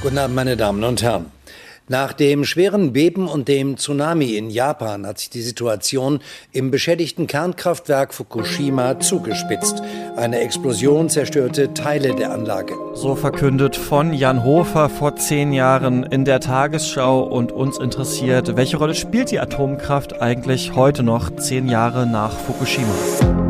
Guten Abend, meine Damen und Herren. Nach dem schweren Beben und dem Tsunami in Japan hat sich die Situation im beschädigten Kernkraftwerk Fukushima zugespitzt. Eine Explosion zerstörte Teile der Anlage. So verkündet von Jan Hofer vor zehn Jahren in der Tagesschau und uns interessiert, welche Rolle spielt die Atomkraft eigentlich heute noch, zehn Jahre nach Fukushima?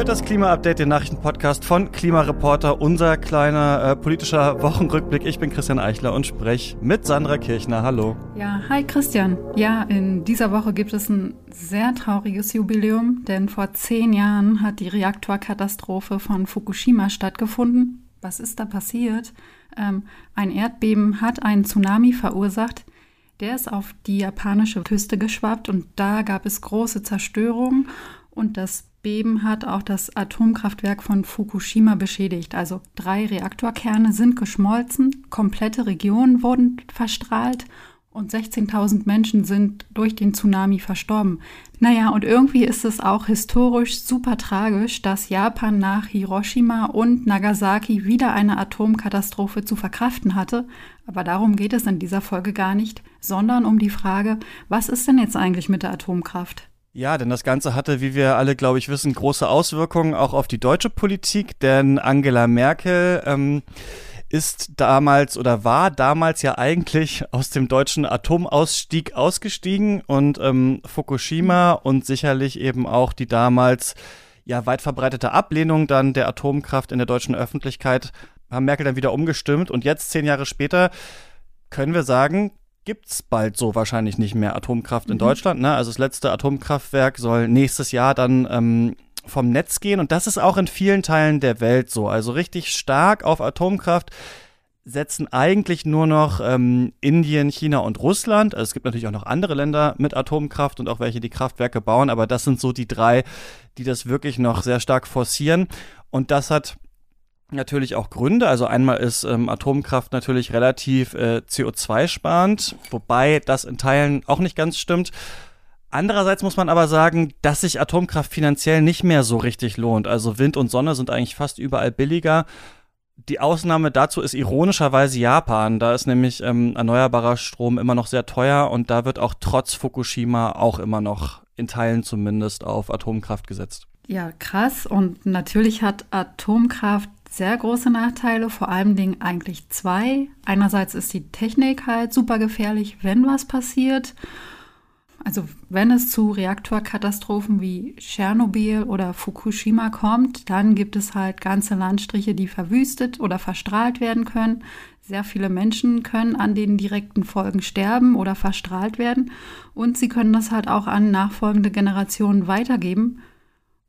Hört das Klima-Update, den Nachrichtenpodcast von Klimareporter, unser kleiner äh, politischer Wochenrückblick. Ich bin Christian Eichler und spreche mit Sandra Kirchner. Hallo. Ja, hi Christian. Ja, in dieser Woche gibt es ein sehr trauriges Jubiläum, denn vor zehn Jahren hat die Reaktorkatastrophe von Fukushima stattgefunden. Was ist da passiert? Ähm, ein Erdbeben hat einen Tsunami verursacht. Der ist auf die japanische Küste geschwappt und da gab es große Zerstörung und das Beben hat auch das Atomkraftwerk von Fukushima beschädigt. Also drei Reaktorkerne sind geschmolzen, komplette Regionen wurden verstrahlt und 16.000 Menschen sind durch den Tsunami verstorben. Naja, und irgendwie ist es auch historisch super tragisch, dass Japan nach Hiroshima und Nagasaki wieder eine Atomkatastrophe zu verkraften hatte. Aber darum geht es in dieser Folge gar nicht, sondern um die Frage, was ist denn jetzt eigentlich mit der Atomkraft? Ja, denn das Ganze hatte, wie wir alle, glaube ich, wissen, große Auswirkungen auch auf die deutsche Politik, denn Angela Merkel ähm, ist damals oder war damals ja eigentlich aus dem deutschen Atomausstieg ausgestiegen und ähm, Fukushima und sicherlich eben auch die damals ja weit verbreitete Ablehnung dann der Atomkraft in der deutschen Öffentlichkeit haben Merkel dann wieder umgestimmt und jetzt zehn Jahre später können wir sagen, gibt es bald so wahrscheinlich nicht mehr Atomkraft in mhm. Deutschland. Ne? Also das letzte Atomkraftwerk soll nächstes Jahr dann ähm, vom Netz gehen. Und das ist auch in vielen Teilen der Welt so. Also richtig stark auf Atomkraft setzen eigentlich nur noch ähm, Indien, China und Russland. Also es gibt natürlich auch noch andere Länder mit Atomkraft und auch welche, die Kraftwerke bauen, aber das sind so die drei, die das wirklich noch sehr stark forcieren. Und das hat natürlich auch Gründe. Also einmal ist ähm, Atomkraft natürlich relativ äh, CO2-sparend, wobei das in Teilen auch nicht ganz stimmt. Andererseits muss man aber sagen, dass sich Atomkraft finanziell nicht mehr so richtig lohnt. Also Wind und Sonne sind eigentlich fast überall billiger. Die Ausnahme dazu ist ironischerweise Japan. Da ist nämlich ähm, erneuerbarer Strom immer noch sehr teuer und da wird auch trotz Fukushima auch immer noch in Teilen zumindest auf Atomkraft gesetzt. Ja, krass. Und natürlich hat Atomkraft sehr große Nachteile, vor allem Dingen eigentlich zwei. Einerseits ist die Technik halt super gefährlich, wenn was passiert. Also wenn es zu Reaktorkatastrophen wie Tschernobyl oder Fukushima kommt, dann gibt es halt ganze Landstriche, die verwüstet oder verstrahlt werden können. Sehr viele Menschen können an den direkten Folgen sterben oder verstrahlt werden und sie können das halt auch an nachfolgende Generationen weitergeben.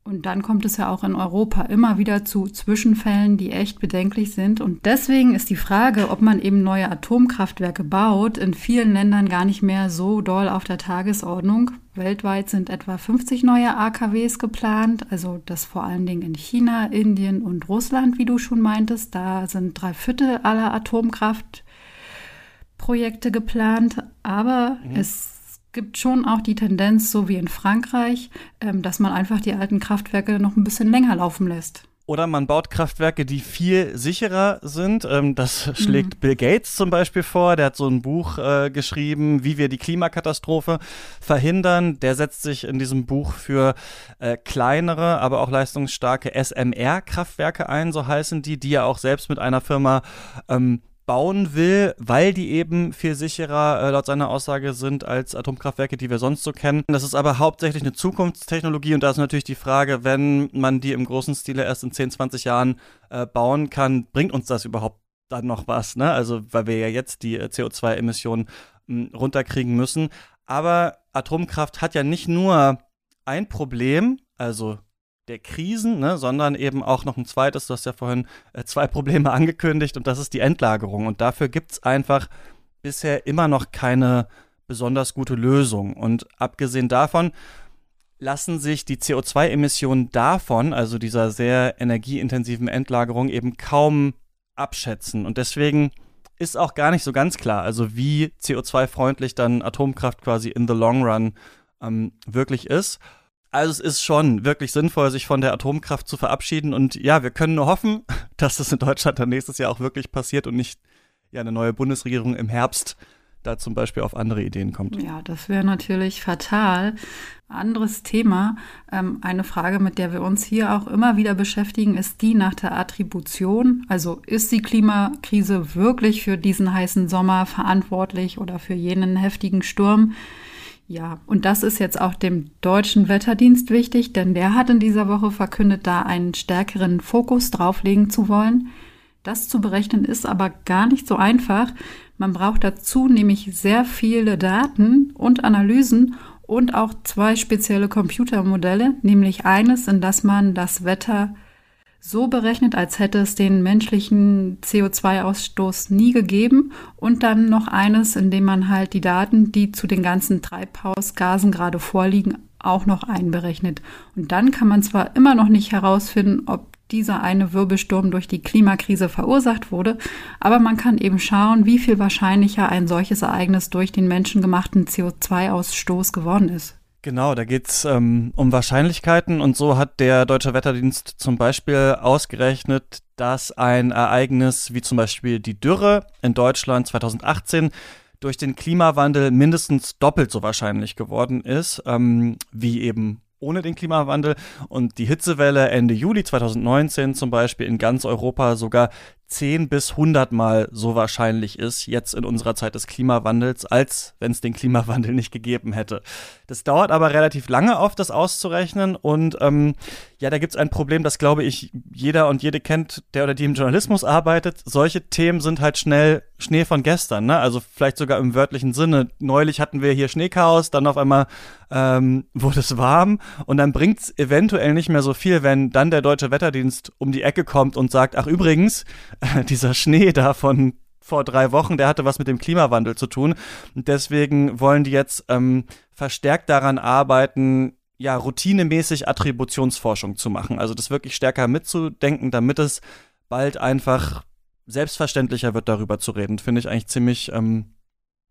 Und dann kommt es ja auch in Europa immer wieder zu Zwischenfällen, die echt bedenklich sind. Und deswegen ist die Frage, ob man eben neue Atomkraftwerke baut, in vielen Ländern gar nicht mehr so doll auf der Tagesordnung. Weltweit sind etwa 50 neue AKWs geplant, also das vor allen Dingen in China, Indien und Russland, wie du schon meintest. Da sind drei Viertel aller Atomkraftprojekte geplant, aber mhm. es gibt schon auch die Tendenz, so wie in Frankreich, ähm, dass man einfach die alten Kraftwerke noch ein bisschen länger laufen lässt. Oder man baut Kraftwerke, die viel sicherer sind. Ähm, das mhm. schlägt mhm. Bill Gates zum Beispiel vor. Der hat so ein Buch äh, geschrieben, wie wir die Klimakatastrophe verhindern. Der setzt sich in diesem Buch für äh, kleinere, aber auch leistungsstarke SMR-Kraftwerke ein, so heißen die, die er auch selbst mit einer Firma ähm, bauen will, weil die eben viel sicherer äh, laut seiner Aussage sind als Atomkraftwerke, die wir sonst so kennen. Das ist aber hauptsächlich eine Zukunftstechnologie und da ist natürlich die Frage, wenn man die im großen Stile erst in 10, 20 Jahren äh, bauen kann, bringt uns das überhaupt dann noch was? Ne? Also weil wir ja jetzt die äh, CO2-Emissionen hm, runterkriegen müssen. Aber Atomkraft hat ja nicht nur ein Problem, also der Krisen, ne, sondern eben auch noch ein zweites, du hast ja vorhin äh, zwei Probleme angekündigt und das ist die Endlagerung. Und dafür gibt es einfach bisher immer noch keine besonders gute Lösung. Und abgesehen davon lassen sich die CO2-Emissionen davon, also dieser sehr energieintensiven Endlagerung, eben kaum abschätzen. Und deswegen ist auch gar nicht so ganz klar, also wie CO2-freundlich dann Atomkraft quasi in the long run ähm, wirklich ist. Also es ist schon wirklich sinnvoll, sich von der Atomkraft zu verabschieden. Und ja, wir können nur hoffen, dass das in Deutschland dann nächstes Jahr auch wirklich passiert und nicht ja eine neue Bundesregierung im Herbst da zum Beispiel auf andere Ideen kommt. Ja, das wäre natürlich fatal. Anderes Thema, ähm, eine Frage, mit der wir uns hier auch immer wieder beschäftigen, ist die nach der Attribution. Also ist die Klimakrise wirklich für diesen heißen Sommer verantwortlich oder für jenen heftigen Sturm? Ja, und das ist jetzt auch dem deutschen Wetterdienst wichtig, denn der hat in dieser Woche verkündet, da einen stärkeren Fokus drauflegen zu wollen. Das zu berechnen ist aber gar nicht so einfach. Man braucht dazu nämlich sehr viele Daten und Analysen und auch zwei spezielle Computermodelle, nämlich eines, in das man das Wetter so berechnet, als hätte es den menschlichen CO2-Ausstoß nie gegeben und dann noch eines, in dem man halt die Daten, die zu den ganzen Treibhausgasen gerade vorliegen, auch noch einberechnet. Und dann kann man zwar immer noch nicht herausfinden, ob dieser eine Wirbelsturm durch die Klimakrise verursacht wurde, aber man kann eben schauen, wie viel wahrscheinlicher ein solches Ereignis durch den menschengemachten CO2-Ausstoß geworden ist. Genau, da geht's ähm, um Wahrscheinlichkeiten und so hat der Deutsche Wetterdienst zum Beispiel ausgerechnet, dass ein Ereignis wie zum Beispiel die Dürre in Deutschland 2018 durch den Klimawandel mindestens doppelt so wahrscheinlich geworden ist, ähm, wie eben ohne den Klimawandel. Und die Hitzewelle Ende Juli 2019 zum Beispiel in ganz Europa sogar 10 bis 100 Mal so wahrscheinlich ist, jetzt in unserer Zeit des Klimawandels, als wenn es den Klimawandel nicht gegeben hätte. Das dauert aber relativ lange auf, das auszurechnen. Und ähm, ja, da gibt es ein Problem, das glaube ich jeder und jede kennt, der oder die im Journalismus arbeitet. Solche Themen sind halt schnell Schnee von gestern, ne? Also vielleicht sogar im wörtlichen Sinne. Neulich hatten wir hier Schneechaos, dann auf einmal ähm, wurde es warm und dann bringt es eventuell nicht mehr so viel, wenn dann der deutsche Wetterdienst um die Ecke kommt und sagt, ach übrigens, dieser Schnee da von vor drei Wochen, der hatte was mit dem Klimawandel zu tun. Und deswegen wollen die jetzt ähm, verstärkt daran arbeiten, ja, routinemäßig Attributionsforschung zu machen. Also das wirklich stärker mitzudenken, damit es bald einfach selbstverständlicher wird, darüber zu reden. Finde ich eigentlich ziemlich ähm,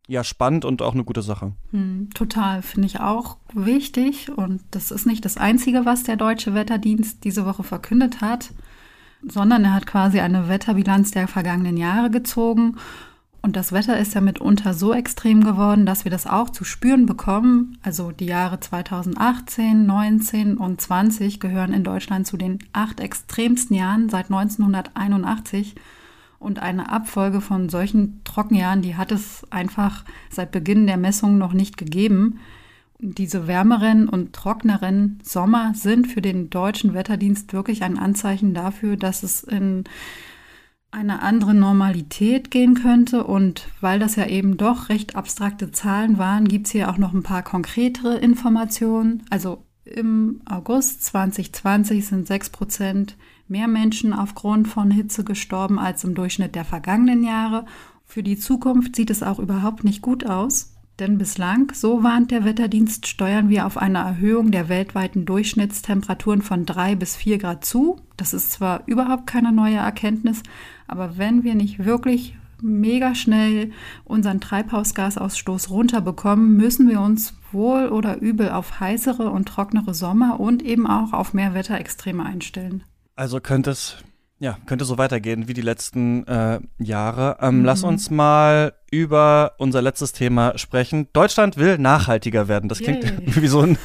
ja, spannend und auch eine gute Sache. Hm, total, finde ich auch wichtig. Und das ist nicht das Einzige, was der Deutsche Wetterdienst diese Woche verkündet hat sondern er hat quasi eine Wetterbilanz der vergangenen Jahre gezogen. Und das Wetter ist ja mitunter so extrem geworden, dass wir das auch zu spüren bekommen. Also die Jahre 2018, 19 und 20 gehören in Deutschland zu den acht extremsten Jahren seit 1981. Und eine Abfolge von solchen Trockenjahren, die hat es einfach seit Beginn der Messung noch nicht gegeben diese wärmeren und trockneren Sommer sind für den deutschen Wetterdienst wirklich ein Anzeichen dafür, dass es in eine andere Normalität gehen könnte. Und weil das ja eben doch recht abstrakte Zahlen waren, gibt es hier auch noch ein paar konkretere Informationen. Also im August 2020 sind 6 Prozent mehr Menschen aufgrund von Hitze gestorben als im Durchschnitt der vergangenen Jahre. Für die Zukunft sieht es auch überhaupt nicht gut aus. Denn bislang, so warnt der Wetterdienst, steuern wir auf eine Erhöhung der weltweiten Durchschnittstemperaturen von drei bis vier Grad zu. Das ist zwar überhaupt keine neue Erkenntnis, aber wenn wir nicht wirklich mega schnell unseren Treibhausgasausstoß runterbekommen, müssen wir uns wohl oder übel auf heißere und trocknere Sommer und eben auch auf mehr Wetterextreme einstellen. Also könnte es ja, könnte so weitergehen wie die letzten äh, Jahre. Ähm, mhm. Lass uns mal über unser letztes Thema sprechen. Deutschland will nachhaltiger werden. Das klingt Yay. wie so ein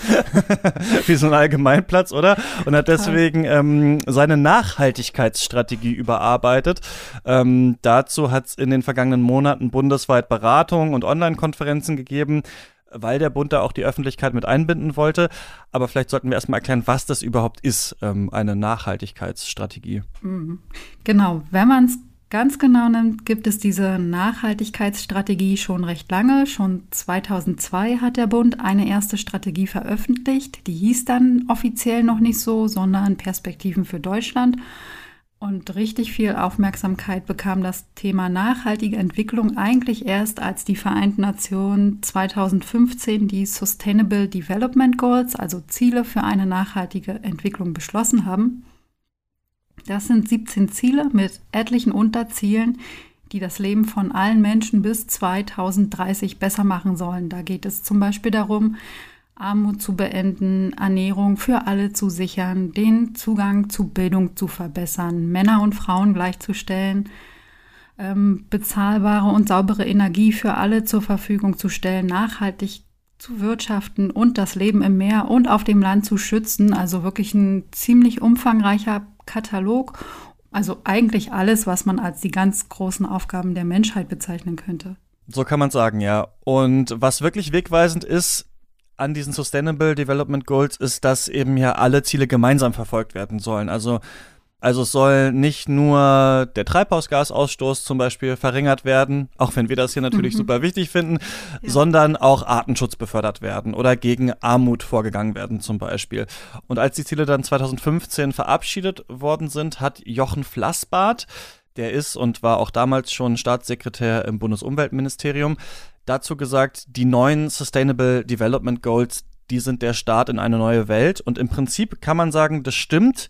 wie so ein Allgemeinplatz, oder? Und hat deswegen ähm, seine Nachhaltigkeitsstrategie überarbeitet. Ähm, dazu hat es in den vergangenen Monaten bundesweit Beratungen und Online-Konferenzen gegeben weil der Bund da auch die Öffentlichkeit mit einbinden wollte. Aber vielleicht sollten wir erstmal erklären, was das überhaupt ist, ähm, eine Nachhaltigkeitsstrategie. Mhm. Genau, wenn man es ganz genau nimmt, gibt es diese Nachhaltigkeitsstrategie schon recht lange. Schon 2002 hat der Bund eine erste Strategie veröffentlicht. Die hieß dann offiziell noch nicht so, sondern Perspektiven für Deutschland. Und richtig viel Aufmerksamkeit bekam das Thema nachhaltige Entwicklung eigentlich erst, als die Vereinten Nationen 2015 die Sustainable Development Goals, also Ziele für eine nachhaltige Entwicklung, beschlossen haben. Das sind 17 Ziele mit etlichen Unterzielen, die das Leben von allen Menschen bis 2030 besser machen sollen. Da geht es zum Beispiel darum, Armut zu beenden, Ernährung für alle zu sichern, den Zugang zu Bildung zu verbessern, Männer und Frauen gleichzustellen, ähm, bezahlbare und saubere Energie für alle zur Verfügung zu stellen, nachhaltig zu wirtschaften und das Leben im Meer und auf dem Land zu schützen. Also wirklich ein ziemlich umfangreicher Katalog. Also eigentlich alles, was man als die ganz großen Aufgaben der Menschheit bezeichnen könnte. So kann man sagen, ja. Und was wirklich wegweisend ist an diesen Sustainable Development Goals, ist, dass eben ja alle Ziele gemeinsam verfolgt werden sollen. Also also es soll nicht nur der Treibhausgasausstoß zum Beispiel verringert werden, auch wenn wir das hier natürlich mhm. super wichtig finden, ja. sondern auch Artenschutz befördert werden oder gegen Armut vorgegangen werden zum Beispiel. Und als die Ziele dann 2015 verabschiedet worden sind, hat Jochen Flassbart, der ist und war auch damals schon Staatssekretär im Bundesumweltministerium, dazu gesagt, die neuen Sustainable Development Goals, die sind der Start in eine neue Welt. Und im Prinzip kann man sagen, das stimmt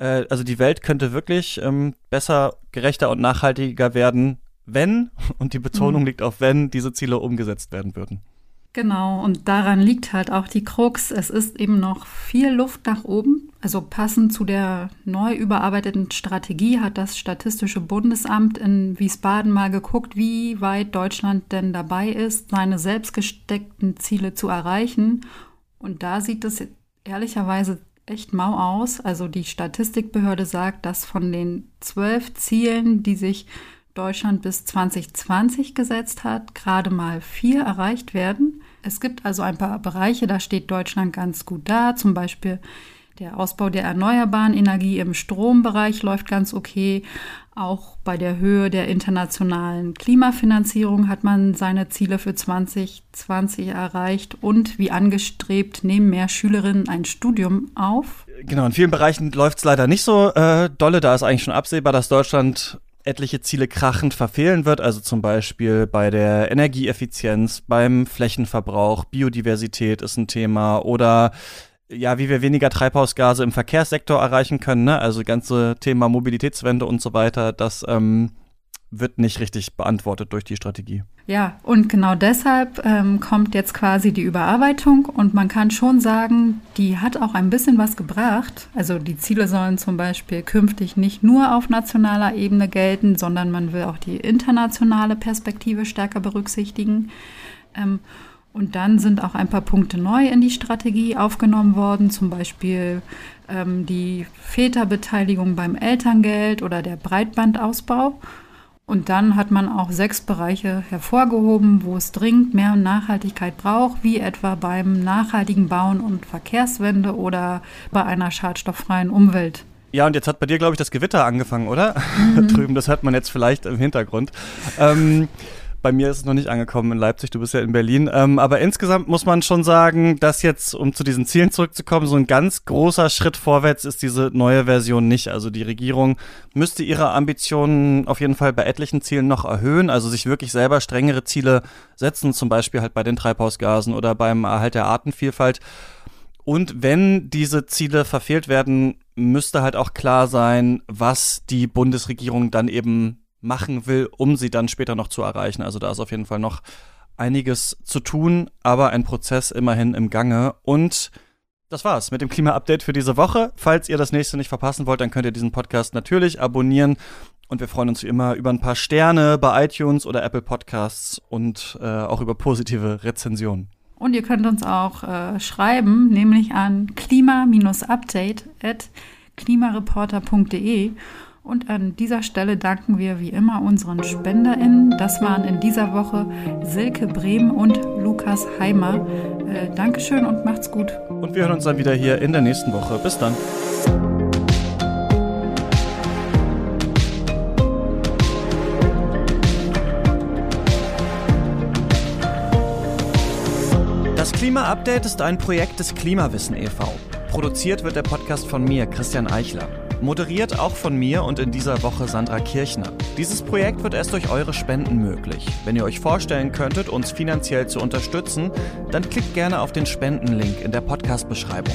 äh, also die Welt könnte wirklich ähm, besser, gerechter und nachhaltiger werden, wenn, und die Betonung mhm. liegt auf wenn, diese Ziele umgesetzt werden würden. Genau, und daran liegt halt auch die Krux. Es ist eben noch viel Luft nach oben. Also passend zu der neu überarbeiteten Strategie hat das Statistische Bundesamt in Wiesbaden mal geguckt, wie weit Deutschland denn dabei ist, seine selbst gesteckten Ziele zu erreichen. Und da sieht es ehrlicherweise echt mau aus. Also die Statistikbehörde sagt, dass von den zwölf Zielen, die sich Deutschland bis 2020 gesetzt hat, gerade mal vier erreicht werden. Es gibt also ein paar Bereiche, da steht Deutschland ganz gut da, zum Beispiel der Ausbau der erneuerbaren Energie im Strombereich läuft ganz okay. Auch bei der Höhe der internationalen Klimafinanzierung hat man seine Ziele für 2020 erreicht und wie angestrebt nehmen mehr Schülerinnen ein Studium auf. Genau, in vielen Bereichen läuft es leider nicht so äh, dolle. Da ist eigentlich schon absehbar, dass Deutschland etliche Ziele krachend verfehlen wird, also zum Beispiel bei der Energieeffizienz, beim Flächenverbrauch, Biodiversität ist ein Thema oder ja, wie wir weniger Treibhausgase im Verkehrssektor erreichen können, ne? also ganze Thema Mobilitätswende und so weiter, das ähm, wird nicht richtig beantwortet durch die Strategie. Ja, und genau deshalb ähm, kommt jetzt quasi die Überarbeitung und man kann schon sagen, die hat auch ein bisschen was gebracht. Also die Ziele sollen zum Beispiel künftig nicht nur auf nationaler Ebene gelten, sondern man will auch die internationale Perspektive stärker berücksichtigen. Ähm, und dann sind auch ein paar Punkte neu in die Strategie aufgenommen worden, zum Beispiel ähm, die Väterbeteiligung beim Elterngeld oder der Breitbandausbau. Und dann hat man auch sechs Bereiche hervorgehoben, wo es dringend mehr Nachhaltigkeit braucht, wie etwa beim nachhaltigen Bauen und Verkehrswende oder bei einer schadstofffreien Umwelt. Ja, und jetzt hat bei dir, glaube ich, das Gewitter angefangen, oder? Mhm. Drüben, das hört man jetzt vielleicht im Hintergrund. Ähm, bei mir ist es noch nicht angekommen in Leipzig, du bist ja in Berlin. Ähm, aber insgesamt muss man schon sagen, dass jetzt, um zu diesen Zielen zurückzukommen, so ein ganz großer Schritt vorwärts ist diese neue Version nicht. Also die Regierung müsste ihre Ambitionen auf jeden Fall bei etlichen Zielen noch erhöhen, also sich wirklich selber strengere Ziele setzen, zum Beispiel halt bei den Treibhausgasen oder beim Erhalt der Artenvielfalt. Und wenn diese Ziele verfehlt werden, müsste halt auch klar sein, was die Bundesregierung dann eben machen will, um sie dann später noch zu erreichen. Also da ist auf jeden Fall noch einiges zu tun, aber ein Prozess immerhin im Gange. Und das war's mit dem Klima-Update für diese Woche. Falls ihr das nächste nicht verpassen wollt, dann könnt ihr diesen Podcast natürlich abonnieren. Und wir freuen uns wie immer über ein paar Sterne bei iTunes oder Apple Podcasts und äh, auch über positive Rezensionen. Und ihr könnt uns auch äh, schreiben, nämlich an klima-update at klimareporter.de. Und an dieser Stelle danken wir wie immer unseren SpenderInnen. Das waren in dieser Woche Silke Brehm und Lukas Heimer. Äh, Dankeschön und macht's gut. Und wir hören uns dann wieder hier in der nächsten Woche. Bis dann. Das Klima-Update ist ein Projekt des Klimawissen e.V. Produziert wird der Podcast von mir, Christian Eichler. Moderiert auch von mir und in dieser Woche Sandra Kirchner. Dieses Projekt wird erst durch eure Spenden möglich. Wenn ihr euch vorstellen könntet, uns finanziell zu unterstützen, dann klickt gerne auf den Spendenlink in der Podcast-Beschreibung.